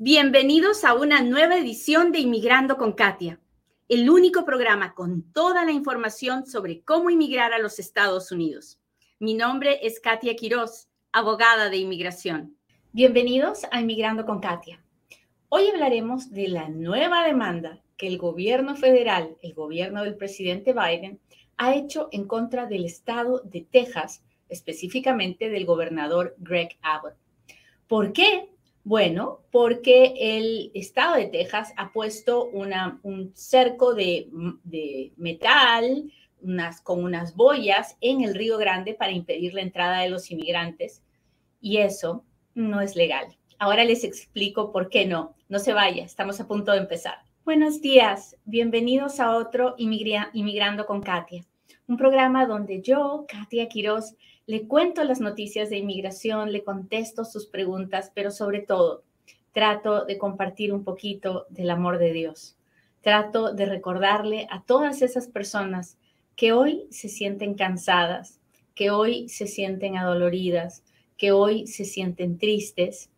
Bienvenidos a una nueva edición de Inmigrando con Katia, el único programa con toda la información sobre cómo inmigrar a los Estados Unidos. Mi nombre es Katia Quiroz, abogada de inmigración. Bienvenidos a Inmigrando con Katia. Hoy hablaremos de la nueva demanda que el gobierno federal, el gobierno del presidente Biden, ha hecho en contra del estado de Texas, específicamente del gobernador Greg Abbott. ¿Por qué? Bueno, porque el estado de Texas ha puesto un cerco de, metal unas, con unas boyas en el Río Grande para impedir la entrada de los inmigrantes y eso no es legal. Ahora les explico por qué no. No se vaya, estamos a punto de empezar. Buenos días, bienvenidos a otro Inmigrando con Katia, un programa donde yo, Katia Quiroz, le cuento las noticias de inmigración, le contesto sus preguntas, pero sobre todo trato de compartir un poquito del amor de Dios. Trato de recordarle a todas esas personas que hoy se sienten cansadas, que hoy se sienten adoloridas, que hoy se sienten tristes,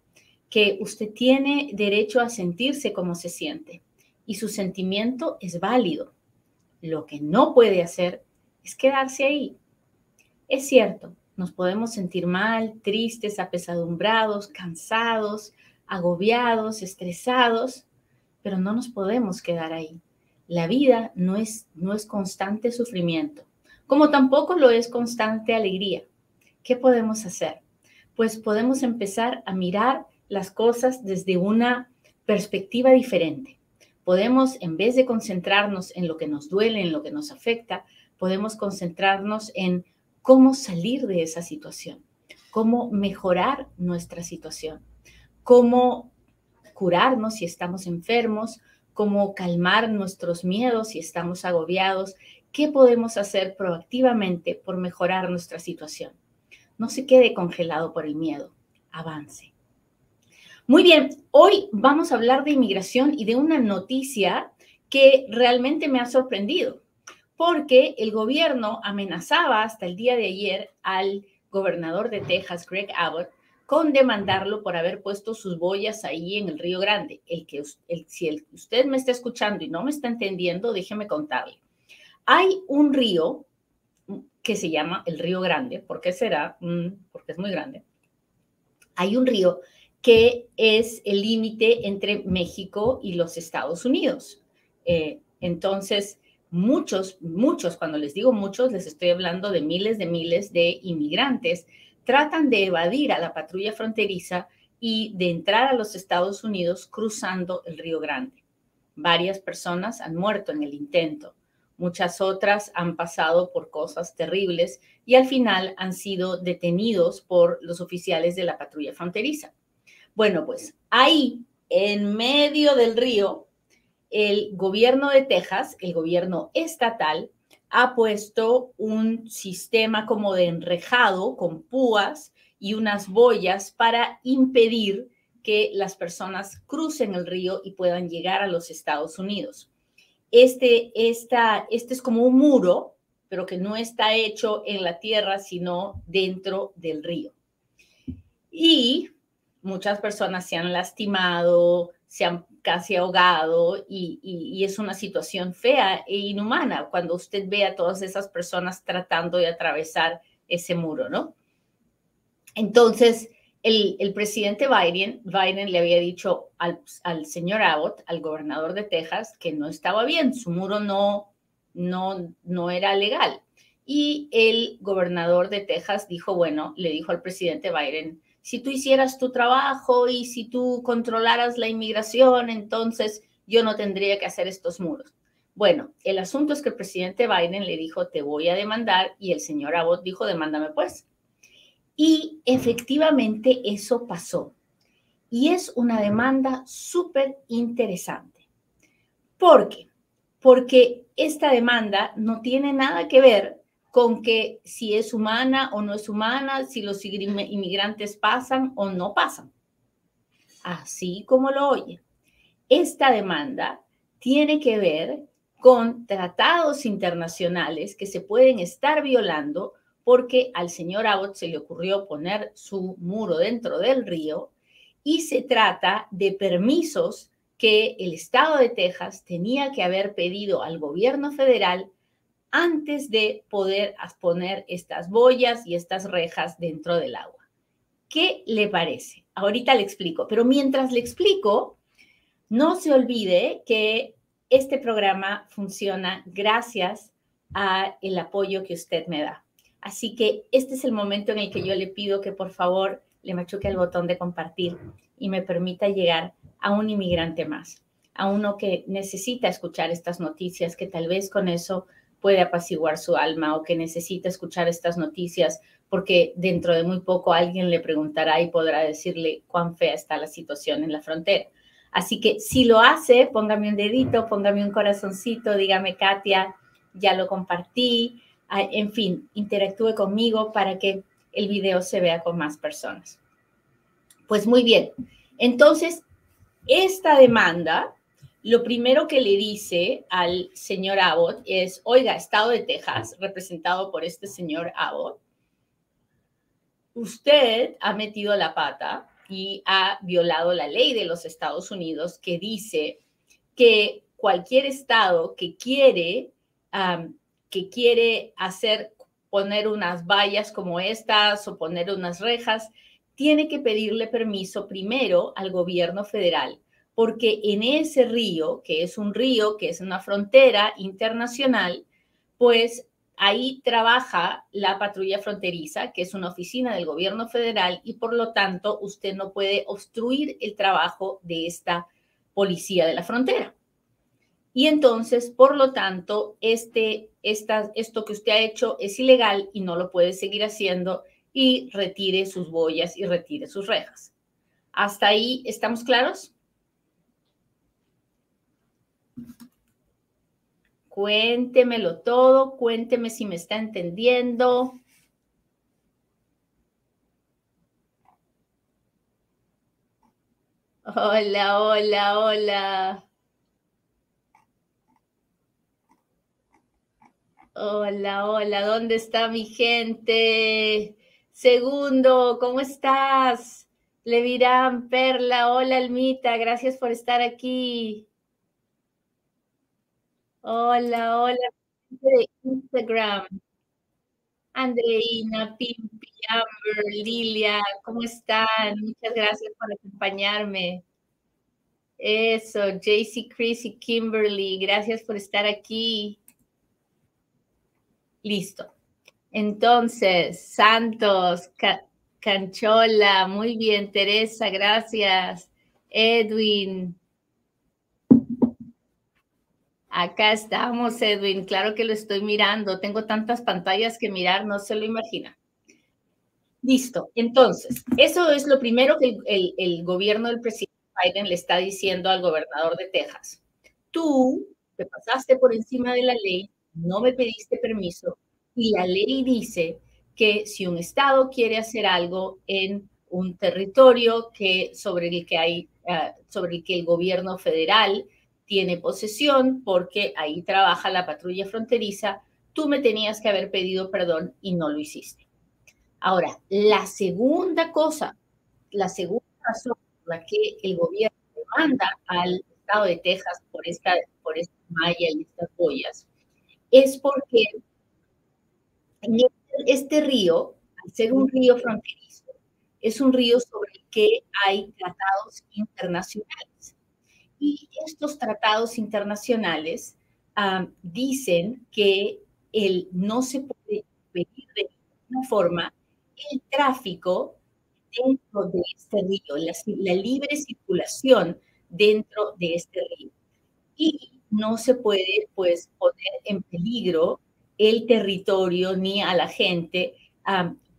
que usted tiene derecho a sentirse como se siente y su sentimiento es válido. Lo que no puede hacer es quedarse ahí. Es cierto, nos podemos sentir mal, tristes, apesadumbrados, cansados, agobiados, estresados, pero no nos podemos quedar ahí. La vida no es, no es constante sufrimiento, como tampoco lo es constante alegría. ¿Qué podemos hacer? Pues podemos empezar a mirar las cosas desde una perspectiva diferente. Podemos, en vez de concentrarnos en lo que nos duele, en lo que nos afecta, podemos concentrarnos en cómo salir de esa situación, cómo mejorar nuestra situación, cómo curarnos si estamos enfermos, cómo calmar nuestros miedos si estamos agobiados, qué podemos hacer proactivamente por mejorar nuestra situación. No se quede congelado por el miedo, avance. Muy bien, hoy vamos a hablar de inmigración y de una noticia que realmente me ha sorprendido porque el gobierno amenazaba hasta el día de ayer al gobernador de Texas, Greg Abbott, con demandarlo por haber puesto sus boyas ahí en el Río Grande. El que, si usted me está escuchando y no me está entendiendo, déjeme contarle. Hay un río que se llama el Río Grande. ¿Por qué será? Mm, porque es muy grande. Hay un río que es el límite entre México y los Estados Unidos. Eh, entonces, muchos, muchos, cuando les digo muchos, les estoy hablando de miles de miles de inmigrantes, tratan de evadir a la patrulla fronteriza y de entrar a los Estados Unidos cruzando el Río Grande. Varias personas han muerto en el intento, muchas otras han pasado por cosas terribles y al final han sido detenidos por los oficiales de la patrulla fronteriza. Bueno, pues ahí, en medio del río, el gobierno de Texas, el gobierno estatal, ha puesto un sistema como de enrejado con púas y unas boyas para impedir que las personas crucen el río y puedan llegar a los Estados Unidos. Este, esta, este es como un muro, pero que no está hecho en la tierra, sino dentro del río. Y muchas personas se han lastimado, se han casi ahogado y, es una situación fea e inhumana cuando usted ve a todas esas personas tratando de atravesar ese muro, ¿no? Entonces, el, presidente Biden, Biden le había dicho al, al, señor Abbott, al gobernador de Texas, que no estaba bien, su muro no, no, no era legal. Y el gobernador de Texas dijo, bueno, le dijo al presidente Biden, si tú hicieras tu trabajo y si tú controlaras la inmigración, entonces yo no tendría que hacer estos muros. Bueno, el asunto es que el presidente Biden le dijo, te voy a demandar, y el señor Abbott dijo, demándame pues. Y efectivamente eso pasó. Y es una demanda súper interesante. ¿Por qué? Porque esta demanda no tiene nada que ver con que si es humana o no es humana, si los inmigrantes pasan o no pasan. Así como lo oye. Esta demanda tiene que ver con tratados internacionales que se pueden estar violando porque al señor Abbott se le ocurrió poner su muro dentro del río y se trata de permisos que el estado de Texas tenía que haber pedido al gobierno federal antes de poder poner estas boyas y estas rejas dentro del agua. ¿Qué le parece? Ahorita le explico, pero mientras le explico, no se olvide que este programa funciona gracias a el apoyo que usted me da. Así que este es el momento en el que yo le pido que por favor le machuque el botón de compartir y me permita llegar a un inmigrante más, a uno que necesita escuchar estas noticias, que tal vez con eso puede apaciguar su alma o que necesita escuchar estas noticias porque dentro de muy poco alguien le preguntará y podrá decirle cuán fea está la situación en la frontera. Así que si lo hace, póngame un dedito, póngame un corazoncito, dígame, Katia, ya lo compartí, en fin, interactúe conmigo para que el video se vea con más personas. Pues muy bien, entonces, esta demanda lo primero que le dice al señor Abbott es, oiga, Estado de Texas, representado por este señor Abbott, usted ha metido la pata y ha violado la ley de los Estados Unidos que dice que cualquier estado que quiere, que quiere hacer, poner unas vallas como estas o poner unas rejas, tiene que pedirle permiso primero al gobierno federal porque en ese río, que es un río, que es una frontera internacional, pues ahí trabaja la patrulla fronteriza, que es una oficina del gobierno federal y por lo tanto usted no puede obstruir el trabajo de esta policía de la frontera. Y entonces, por lo tanto, este, esto que usted ha hecho es ilegal y no lo puede seguir haciendo y retire sus boyas y retire sus rejas. ¿Hasta ahí estamos claros? Cuéntemelo todo, cuénteme si me está entendiendo. Hola, hola, hola. Hola, hola, ¿dónde está mi gente? Segundo, ¿cómo estás? Levirán, Perla, hola, Almita, gracias por estar aquí. Hola, hola, de Instagram. Andreina, Pimpi, Amber, Lilia, ¿cómo están? Muchas gracias por acompañarme. Eso, JC, Chris y Kimberly, gracias por estar aquí. Listo. Entonces, Santos, Canchola, muy bien, Teresa, gracias. Edwin, Acá estamos, Edwin. Claro que lo estoy mirando. Tengo tantas pantallas que mirar, no se lo imagina. Listo. Entonces, eso es lo primero que el, gobierno del presidente Biden le está diciendo al gobernador de Texas. Tú te pasaste por encima de la ley, no me pediste permiso y la ley dice que si un estado quiere hacer algo en un territorio que sobre el que hay ah, sobre el que el gobierno federal tiene posesión porque ahí trabaja la patrulla fronteriza, tú me tenías que haber pedido perdón y no lo hiciste. Ahora, la segunda cosa, la segunda razón por la que el gobierno demanda al estado de Texas por esta, por esta malla y estas boyas, es porque este, este río, al ser un río fronterizo, es un río sobre el que hay tratados internacionales. Y estos tratados internacionales dicen que el, no se puede pedir de ninguna forma el tráfico dentro de este río, la, la, libre circulación dentro de este río. Y no se puede, pues, poner en peligro el territorio ni a la gente,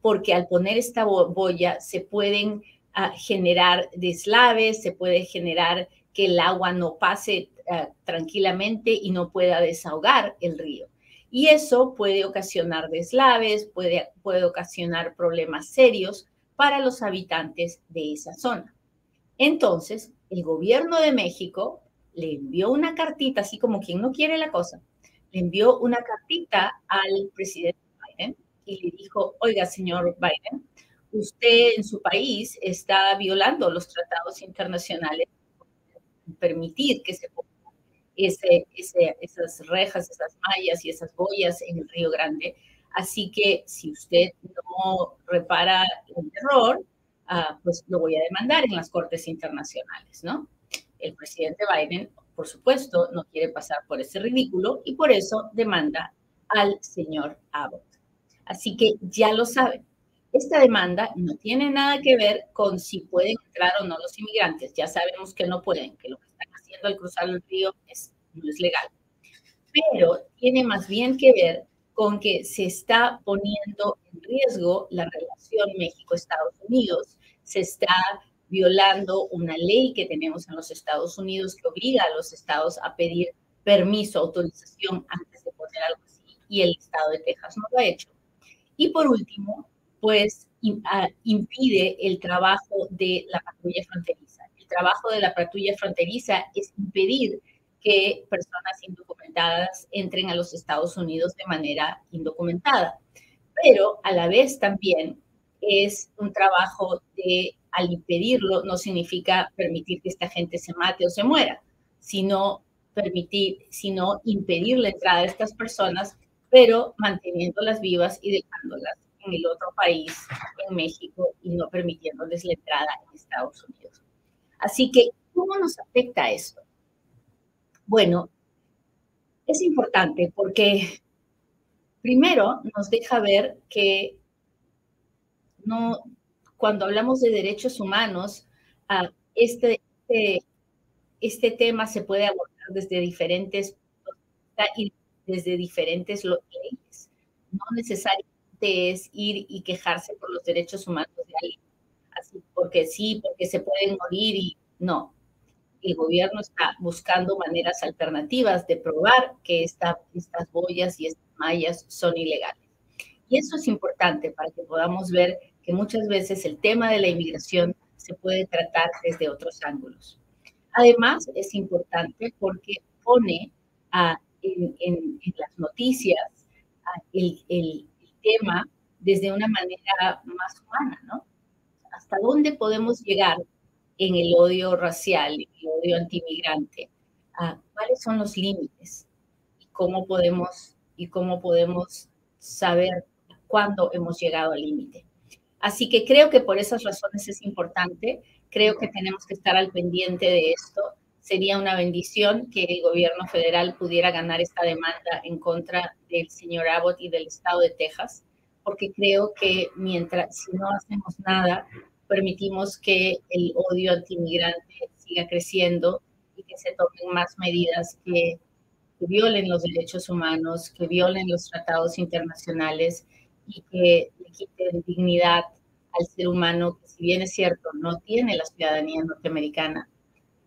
porque al poner esta boya se pueden ah, generar deslaves, se puede generar que el agua no pase eh, tranquilamente y no pueda desahogar el río. Y eso puede ocasionar deslaves, puede, puede ocasionar problemas serios para los habitantes de esa zona. Entonces, el gobierno de México le envió una cartita, así como quien no quiere la cosa, le envió una cartita al presidente Biden y le dijo, oiga, señor Biden, usted en su país está violando los tratados internacionales, permitir que se pongan esas rejas, esas mallas y esas boyas en el Río Grande. Así que si usted no repara el error, ah, pues lo voy a demandar en las cortes internacionales, ¿no? El presidente Biden, por supuesto, no quiere pasar por ese ridículo y por eso demanda al señor Abbott. Así que ya lo saben, esta demanda no tiene nada que ver con si pueden entrar o no los inmigrantes. Ya sabemos que no pueden, que lo que están haciendo al cruzar el río es, no es legal. Pero tiene más bien que ver con que se está poniendo en riesgo la relación México-Estados Unidos, se está violando una ley que tenemos en los Estados Unidos que obliga a los estados a pedir permiso, autorización antes de poner algo así, y el estado de Texas no lo ha hecho. Y por último, pues ah, impide el trabajo de la patrulla fronteriza. El trabajo de la patrulla fronteriza es impedir que personas indocumentadas entren a los Estados Unidos de manera indocumentada. Pero a la vez también es un trabajo de, al impedirlo, no significa permitir que esta gente se mate o se muera, sino permitir, sino impedir la entrada de estas personas, pero manteniéndolas vivas y dejándolas en el otro país, en México, y no permitiéndoles la entrada en Estados Unidos. Así que, ¿cómo nos afecta esto? Bueno, es importante porque primero nos deja ver que no, cuando hablamos de derechos humanos, ah, este, este, este, tema se puede abordar desde diferentes desde diferentes leyes, no necesariamente es ir y quejarse por los derechos humanos de alguien. Así, porque sí, porque se pueden morir y no. El gobierno está buscando maneras alternativas de probar que esta, estas boyas y estas mallas son ilegales. Y eso es importante para que podamos ver que muchas veces el tema de la inmigración se puede tratar desde otros ángulos. Además, es importante porque pone en, en, las noticias el, el, tema desde una manera más humana, ¿no? ¿Hasta dónde podemos llegar en el odio racial, en el odio antimigrante? ¿Cuáles son los límites? ¿Y cómo podemos, y cómo podemos saber cuándo hemos llegado al límite? Así que creo que por esas razones es importante, creo que tenemos que estar al pendiente de esto. Sería una bendición que el gobierno federal pudiera ganar esta demanda en contra del señor Abbott y del estado de Texas, porque creo que mientras, si no hacemos nada, permitimos que el odio antimigrante siga creciendo y que se tomen más medidas que, que violen los derechos humanos, que violen los tratados internacionales y que le quiten dignidad al ser humano, que si bien es cierto, no tiene la ciudadanía norteamericana,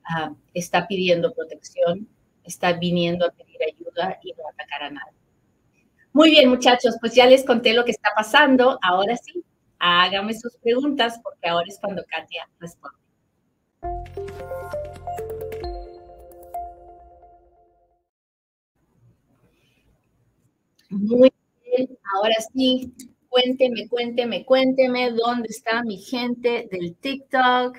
ah, está pidiendo protección, está viniendo a pedir ayuda y no atacar a nadie. Muy bien, muchachos, pues ya les conté lo que está pasando. Ahora sí, háganme sus preguntas porque ahora es cuando Katia responde. Muy bien, ahora sí, cuénteme, cuénteme, cuénteme dónde está mi gente del TikTok.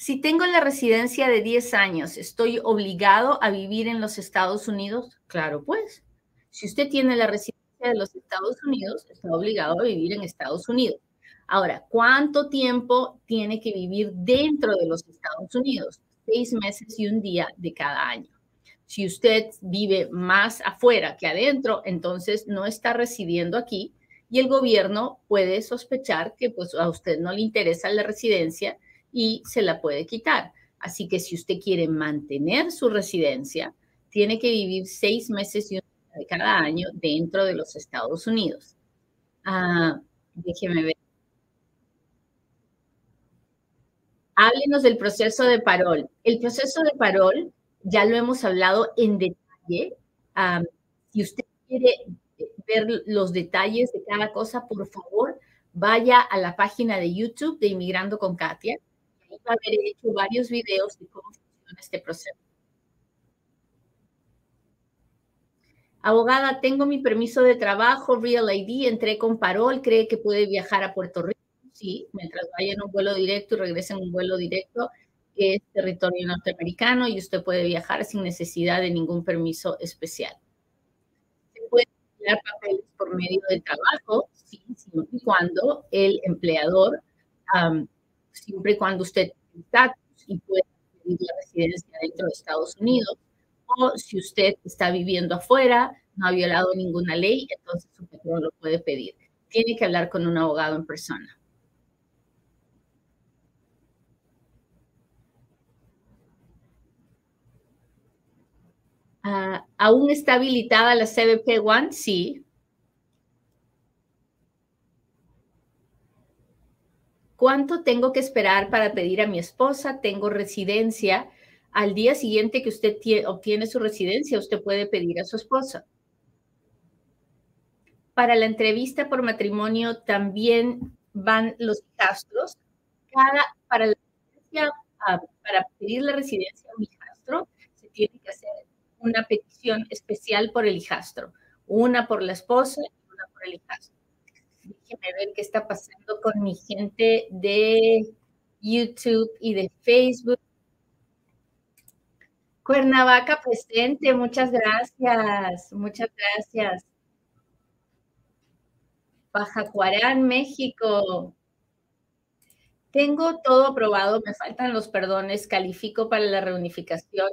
Si tengo la residencia de 10 años, ¿estoy obligado a vivir en los Estados Unidos? Claro, pues. Si usted tiene la residencia de los Estados Unidos, está obligado a vivir en Estados Unidos. Ahora, ¿cuánto tiempo tiene que vivir dentro de los Estados Unidos? Seis meses y un día de cada año. Si usted vive más afuera que adentro, entonces no está residiendo aquí y el gobierno puede sospechar que pues, a usted no le interesa la residencia y se la puede quitar. Así que si usted quiere mantener su residencia, tiene que vivir seis meses de cada año dentro de los Estados Unidos. Ah, déjeme ver. Háblenos del proceso de parol. El proceso de parol ya lo hemos hablado en detalle. Si usted quiere ver los detalles de cada cosa, por favor, vaya a la página de YouTube de Inmigrando con Katia varios videos de cómo funciona este proceso. Abogada, tengo mi permiso de trabajo, Real ID, entré con parol, cree que puede viajar a Puerto Rico. Sí, mientras vaya en un vuelo directo y regrese en un vuelo directo, es territorio norteamericano y usted puede viajar sin necesidad de ningún permiso especial. Se puede enviar papeles por medio de trabajo, sí, siempre y cuando el empleador, siempre y cuando usted está y puede pedir la residencia dentro de Estados Unidos, o si usted está viviendo afuera, no ha violado ninguna ley, entonces su patrón lo puede pedir. Tiene que hablar con un abogado en persona. Ah, ¿Aún está habilitada la CBP One? Sí. ¿Cuánto tengo que esperar para pedir a mi esposa? Tengo residencia. Al día siguiente que usted obtiene su residencia, usted puede pedir a su esposa. Para la entrevista por matrimonio también van los hijastros. Cada, para, la, ah, para pedir la residencia a un hijastro, se tiene que hacer una petición especial por el hijastro, una por la esposa y una por el hijastro. Déjenme ver qué está pasando con mi gente de YouTube y de Facebook. Cuernavaca presente, muchas gracias, muchas gracias. Bajacuarán, México. Tengo todo aprobado, me faltan los perdones, califico para la reunificación.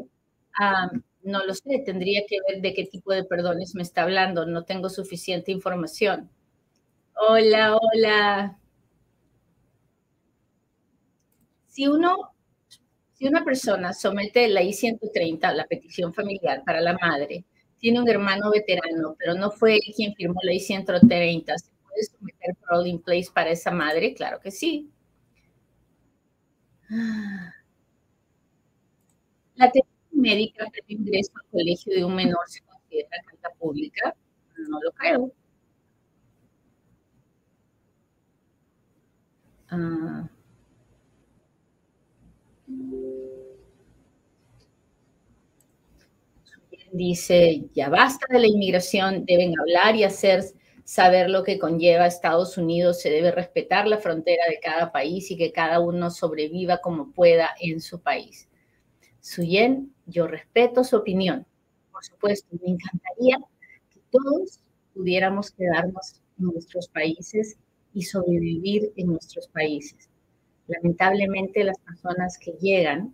no lo sé, tendría que ver de qué tipo de perdones me está hablando, no tengo suficiente información. Hola, hola. Si uno si una persona somete la I-130, la petición familiar para la madre, tiene un hermano veterano, pero no fue él quien firmó la I-130, ¿se puede someter parole in place para esa madre? Claro que sí. La atención médica para ingreso al colegio de un menor se considera carta pública. No lo creo. Ah. Dice, ya basta de la inmigración, deben hablar y hacer saber lo que conlleva Estados Unidos, se debe respetar la frontera de cada país y que cada uno sobreviva como pueda en su país. Suyen, yo respeto su opinión. Por supuesto, me encantaría que todos pudiéramos quedarnos en nuestros países y sobrevivir en nuestros países. Lamentablemente, las personas que llegan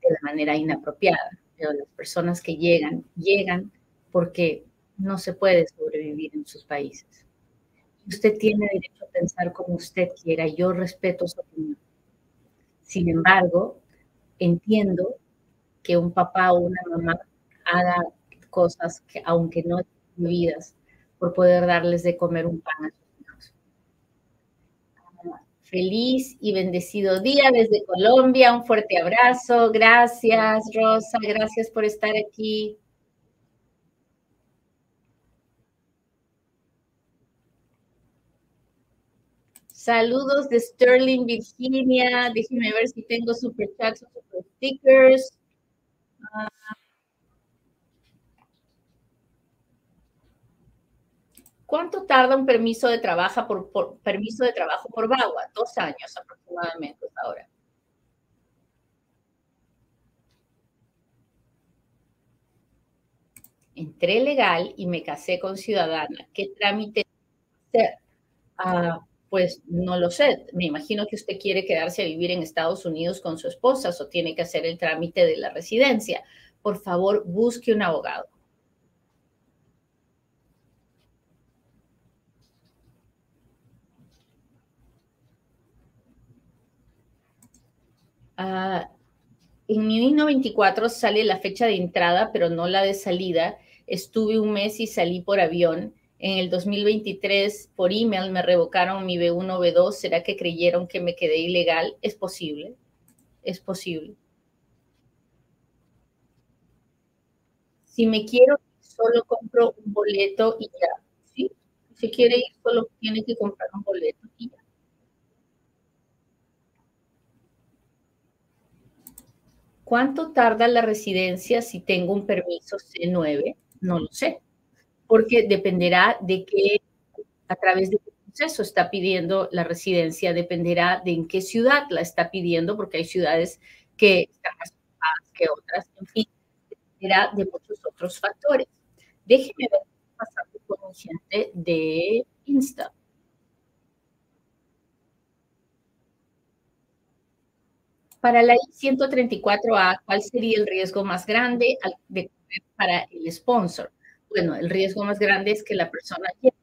de manera inapropiada, pero las personas que llegan, llegan porque no se puede sobrevivir en sus países. Usted tiene derecho a pensar como usted quiera, yo respeto su opinión. Sin embargo, entiendo que un papá o una mamá haga cosas que, aunque no vividas, por poder darles de comer un pan a Feliz y bendecido día desde Colombia. Un fuerte abrazo. Gracias, Rosa. Gracias por estar aquí. Saludos de Sterling, Virginia. Déjenme ver si tengo super chats o super stickers. Ah, ¿Cuánto tarda un permiso de trabajo por, permiso de trabajo por VAWA? Dos años aproximadamente ahora. Entré legal y me casé con ciudadana. ¿Qué trámite hacer? Ah, pues no lo sé. Me imagino que usted quiere quedarse a vivir en Estados Unidos con su esposa o tiene que hacer el trámite de la residencia. Por favor, busque un abogado. Ah, en mi I-94 sale la fecha de entrada, pero no la de salida. Estuve un mes y salí por avión. En el 2023, por email, me revocaron mi B1, B2. ¿Será que creyeron que me quedé ilegal? Es posible. Es posible. Si me quiero, solo compro un boleto y ya. Si quiere ir, solo tiene que comprar un boleto y ya. ¿Cuánto tarda la residencia si tengo un permiso C9? No lo sé. porque dependerá de qué, a través de qué proceso está pidiendo la residencia, dependerá de en qué ciudad la está pidiendo, porque hay ciudades que están más ocupadas que otras, en fin, dependerá de muchos otros factores. Déjeme ver pasando con un gente de Insta. Para la I-134A, ¿cuál sería el riesgo más grande de para el sponsor? Bueno, el riesgo más grande es que la persona llegue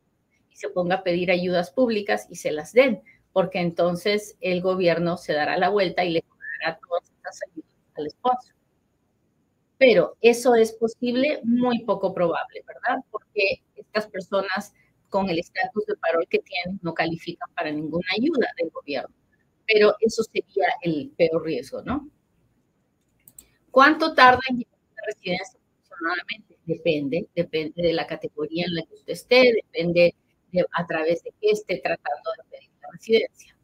y se ponga a pedir ayudas públicas y se las den, porque entonces el gobierno se dará la vuelta y le dará todas estas ayudas al sponsor. Pero eso es posible, muy poco probable, ¿verdad? Porque estas personas con el estatus de parol que tienen no califican para ninguna ayuda del gobierno pero eso sería el peor riesgo, ¿no? ¿Cuánto tarda en llegar a la residencia aproximadamente? Depende, depende de la categoría en la que usted esté, depende de a través de qué esté tratando de pedir la residencia.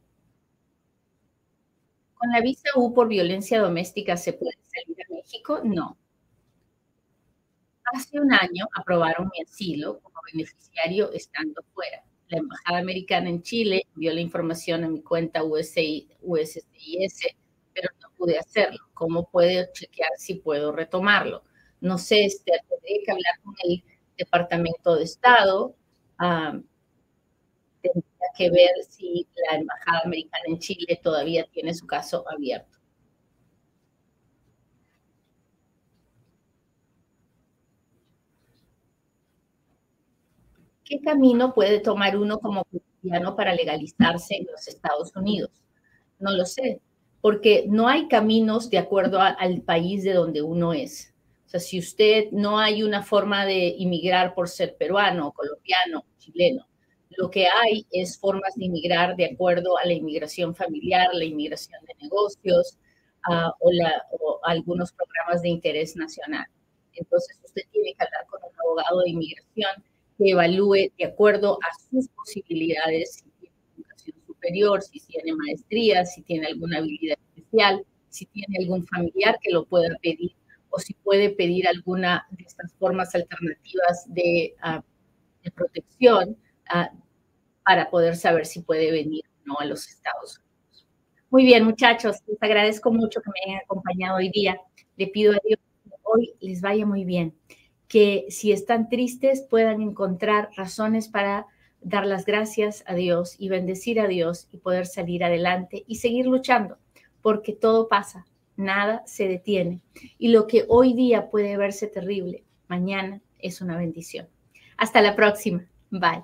¿Con la visa U por violencia doméstica se puede salir a México? No. Hace un año aprobaron mi asilo como beneficiario estando fuera la Embajada Americana en Chile envió la información a mi cuenta USCIS, pero no pude hacerlo. ¿Cómo puede chequear si puedo retomarlo? No sé, este, tendría que hablar con el Departamento de Estado. tendría que ver si la Embajada Americana en Chile todavía tiene su caso abierto. ¿Qué camino puede tomar uno como cristiano para legalizarse en los Estados Unidos? No lo sé, porque no hay caminos de acuerdo al país de donde uno es. O sea, si usted no hay una forma de inmigrar por ser peruano, colombiano, chileno, lo que hay es formas de inmigrar de acuerdo a la inmigración familiar, la inmigración de negocios ah, o, o algunos programas de interés nacional. Entonces, usted tiene que hablar con un abogado de inmigración que evalúe de acuerdo a sus posibilidades, si tiene educación superior, si tiene maestría, si tiene alguna habilidad especial, si tiene algún familiar que lo pueda pedir o si puede pedir alguna de estas formas alternativas de, ah, protección ah, para poder saber si puede venir o no a los Estados Unidos. Muy bien, muchachos, les agradezco mucho que me hayan acompañado hoy día. Le pido a Dios que hoy les vaya muy bien que si están tristes puedan encontrar razones para dar las gracias a Dios y bendecir a Dios y poder salir adelante y seguir luchando, porque todo pasa, nada se detiene. Y lo que hoy día puede verse terrible, mañana es una bendición. Hasta la próxima. Bye.